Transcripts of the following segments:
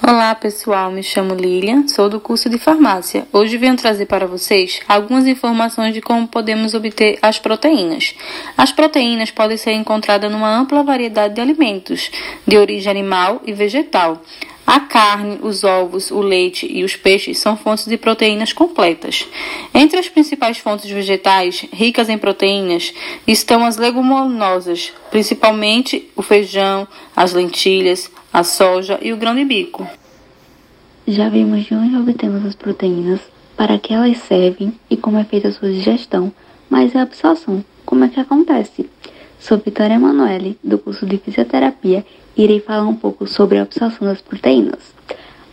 Olá pessoal, me chamo Lilian, sou do curso de farmácia. Hoje venho trazer para vocês algumas informações de como podemos obter as proteínas. As proteínas podem ser encontradas numa ampla variedade de alimentos, de origem animal e vegetal. A carne, os ovos, o leite e os peixes são fontes de proteínas completas. Entre as principais fontes vegetais ricas em proteínas estão as leguminosas, principalmente o feijão, as lentilhas, a soja e o grão de bico. Já vimos de onde obtemos as proteínas, para que elas servem e como é feita a sua digestão, mas a absorção, como é que acontece? Sou Vitória Emanuele, do curso de Fisioterapia, irei falar um pouco sobre a absorção das proteínas.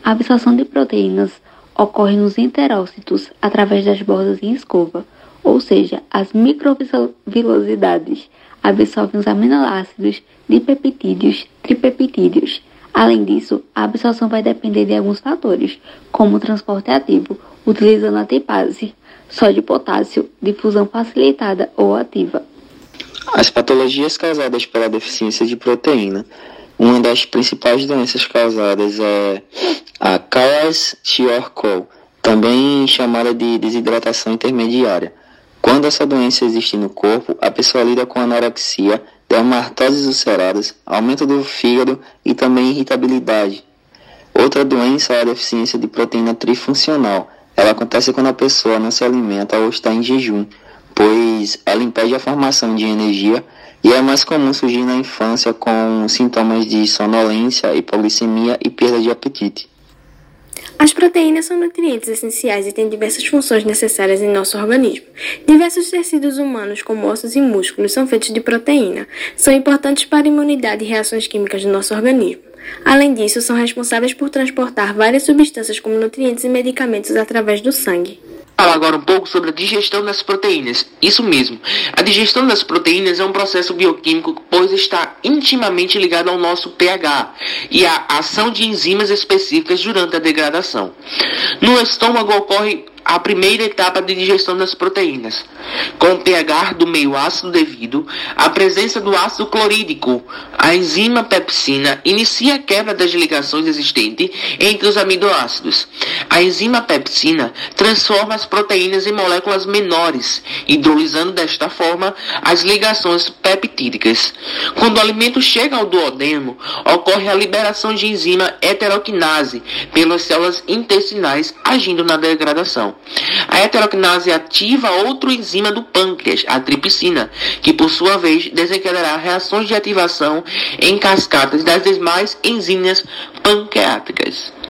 A absorção de proteínas ocorre nos enterócitos através das bordas em escova, ou seja, as microvilosidades absorvem os aminoácidos, dipeptídeos, tripeptídeos. Além disso, a absorção vai depender de alguns fatores, como o transporte ativo, utilizando a tipase, sódio potássio, difusão facilitada ou ativa. As patologias causadas pela deficiência de proteína. Uma das principais doenças causadas é a Kawashiorkor, também chamada de desidratação intermediária quando essa doença existe no corpo, a pessoa lida com anorexia, dermatoses ulceradas, aumento do fígado e também irritabilidade. Outra doença é a deficiência de proteína trifuncional. Ela acontece quando a pessoa não se alimenta ou está em jejum, pois ela impede a formação de energia e é mais comum surgir na infância com sintomas de sonolência, hipoglicemia e perda de apetite. As proteínas são nutrientes essenciais e têm diversas funções necessárias em nosso organismo. Diversos tecidos humanos, como ossos e músculos, são feitos de proteína. São importantes para a imunidade e reações químicas do nosso organismo. Além disso, são responsáveis por transportar várias substâncias como nutrientes e medicamentos através do sangue falar agora um pouco sobre a digestão das proteínas. Isso mesmo. A digestão das proteínas é um processo bioquímico, pois está intimamente ligado ao nosso pH e à ação de enzimas específicas durante a degradação. No estômago ocorre a primeira etapa de digestão das proteínas, com o pH do meio ácido devido à presença do ácido clorídrico. A enzima pepsina inicia a quebra das ligações existentes entre os aminoácidos. A enzima pepsina transforma as proteínas em moléculas menores, hidrolisando desta forma as ligações peptídicas. Quando o alimento chega ao duodeno, ocorre a liberação de enzima heteroquinase pelas células intestinais agindo na degradação. A heteroquinase ativa outro enzima do pâncreas, a tripsina, que por sua vez desencadeará reações de ativação em cascatas das demais enzimas pancreáticas.